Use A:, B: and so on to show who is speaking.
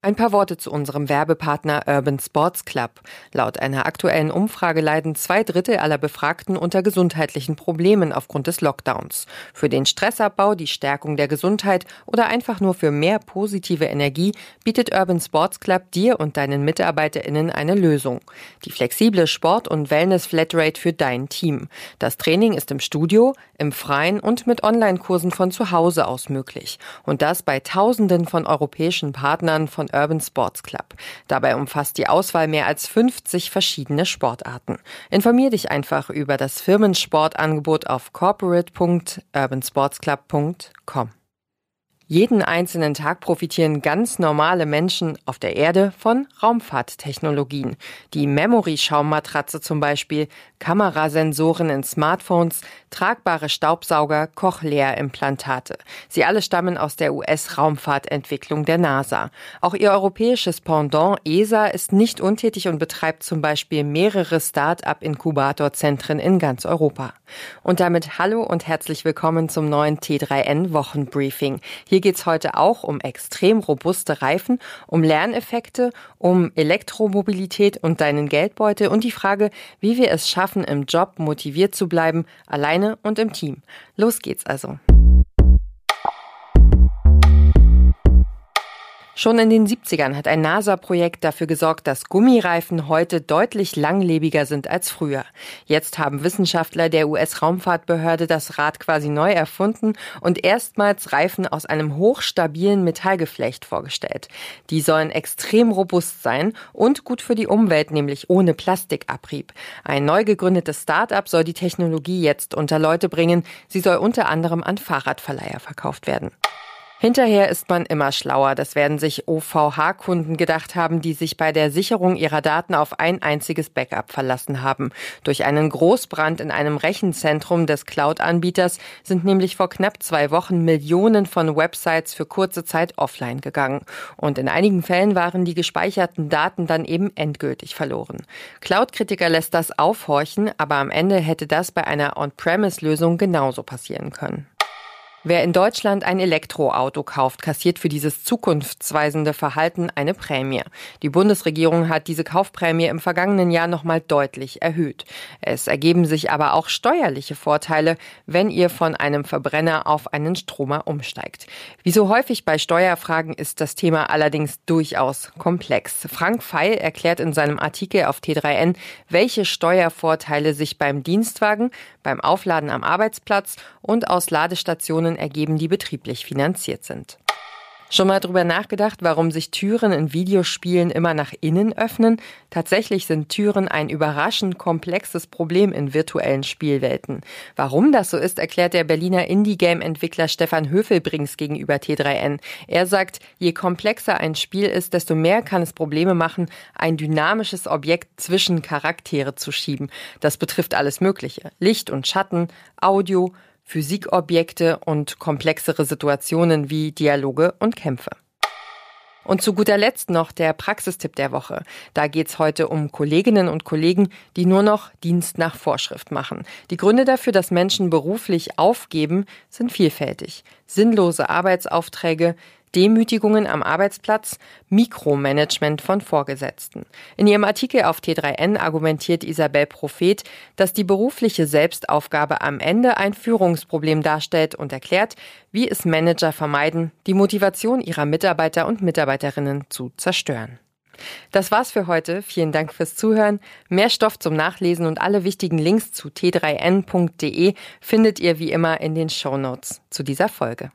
A: Ein paar Worte zu unserem Werbepartner Urban Sports Club. Laut einer aktuellen Umfrage leiden zwei Drittel aller Befragten unter gesundheitlichen Problemen aufgrund des Lockdowns. Für den Stressabbau, die Stärkung der Gesundheit oder einfach nur für mehr positive Energie bietet Urban Sports Club dir und deinen MitarbeiterInnen eine Lösung. Die flexible Sport- und Wellness-Flatrate für dein Team. Das Training ist im Studio, im Freien und mit Online-Kursen von zu Hause aus möglich. Und das bei Tausenden von europäischen Partnern von Urban Sports Club. Dabei umfasst die Auswahl mehr als 50 verschiedene Sportarten. Informier dich einfach über das Firmensportangebot auf corporate.urbansportsclub.com. Jeden einzelnen Tag profitieren ganz normale Menschen auf der Erde von Raumfahrttechnologien. Die Memory-Schaummatratze zum Beispiel, Kamerasensoren in Smartphones, tragbare Staubsauger, Cochlea-Implantate. Sie alle stammen aus der US-Raumfahrtentwicklung der NASA. Auch ihr europäisches Pendant ESA ist nicht untätig und betreibt zum Beispiel mehrere Start-up-Inkubatorzentren in ganz Europa. Und damit hallo und herzlich willkommen zum neuen T3N Wochenbriefing. Hier hier geht's heute auch um extrem robuste Reifen, um Lerneffekte, um Elektromobilität und deinen Geldbeutel und die Frage, wie wir es schaffen, im Job motiviert zu bleiben, alleine und im Team. Los geht's also. Schon in den 70ern hat ein NASA-Projekt dafür gesorgt, dass Gummireifen heute deutlich langlebiger sind als früher. Jetzt haben Wissenschaftler der US-Raumfahrtbehörde das Rad quasi neu erfunden und erstmals Reifen aus einem hochstabilen Metallgeflecht vorgestellt. Die sollen extrem robust sein und gut für die Umwelt, nämlich ohne Plastikabrieb. Ein neu gegründetes Start-up soll die Technologie jetzt unter Leute bringen. Sie soll unter anderem an Fahrradverleiher verkauft werden. Hinterher ist man immer schlauer. Das werden sich OVH-Kunden gedacht haben, die sich bei der Sicherung ihrer Daten auf ein einziges Backup verlassen haben. Durch einen Großbrand in einem Rechenzentrum des Cloud-Anbieters sind nämlich vor knapp zwei Wochen Millionen von Websites für kurze Zeit offline gegangen. Und in einigen Fällen waren die gespeicherten Daten dann eben endgültig verloren. Cloud-Kritiker lässt das aufhorchen, aber am Ende hätte das bei einer On-Premise-Lösung genauso passieren können. Wer in Deutschland ein Elektroauto kauft, kassiert für dieses zukunftsweisende Verhalten eine Prämie. Die Bundesregierung hat diese Kaufprämie im vergangenen Jahr nochmal deutlich erhöht. Es ergeben sich aber auch steuerliche Vorteile, wenn ihr von einem Verbrenner auf einen Stromer umsteigt. Wie so häufig bei Steuerfragen ist das Thema allerdings durchaus komplex. Frank Feil erklärt in seinem Artikel auf T3N, welche Steuervorteile sich beim Dienstwagen, beim Aufladen am Arbeitsplatz und aus Ladestationen ergeben, die betrieblich finanziert sind. Schon mal drüber nachgedacht, warum sich Türen in Videospielen immer nach innen öffnen? Tatsächlich sind Türen ein überraschend komplexes Problem in virtuellen Spielwelten. Warum das so ist, erklärt der Berliner Indie-Game-Entwickler Stefan Höfelbrings gegenüber T3N. Er sagt, je komplexer ein Spiel ist, desto mehr kann es Probleme machen, ein dynamisches Objekt zwischen Charaktere zu schieben. Das betrifft alles Mögliche. Licht und Schatten, Audio, Physikobjekte und komplexere Situationen wie Dialoge und Kämpfe. Und zu guter Letzt noch der Praxistipp der Woche. Da geht's heute um Kolleginnen und Kollegen, die nur noch Dienst nach Vorschrift machen. Die Gründe dafür, dass Menschen beruflich aufgeben, sind vielfältig. Sinnlose Arbeitsaufträge, Demütigungen am Arbeitsplatz, Mikromanagement von Vorgesetzten. In ihrem Artikel auf T3N argumentiert Isabel Prophet, dass die berufliche Selbstaufgabe am Ende ein Führungsproblem darstellt und erklärt, wie es Manager vermeiden, die Motivation ihrer Mitarbeiter und Mitarbeiterinnen zu zerstören. Das war's für heute. Vielen Dank fürs Zuhören. Mehr Stoff zum Nachlesen und alle wichtigen Links zu t3n.de findet ihr wie immer in den Show Notes zu dieser Folge.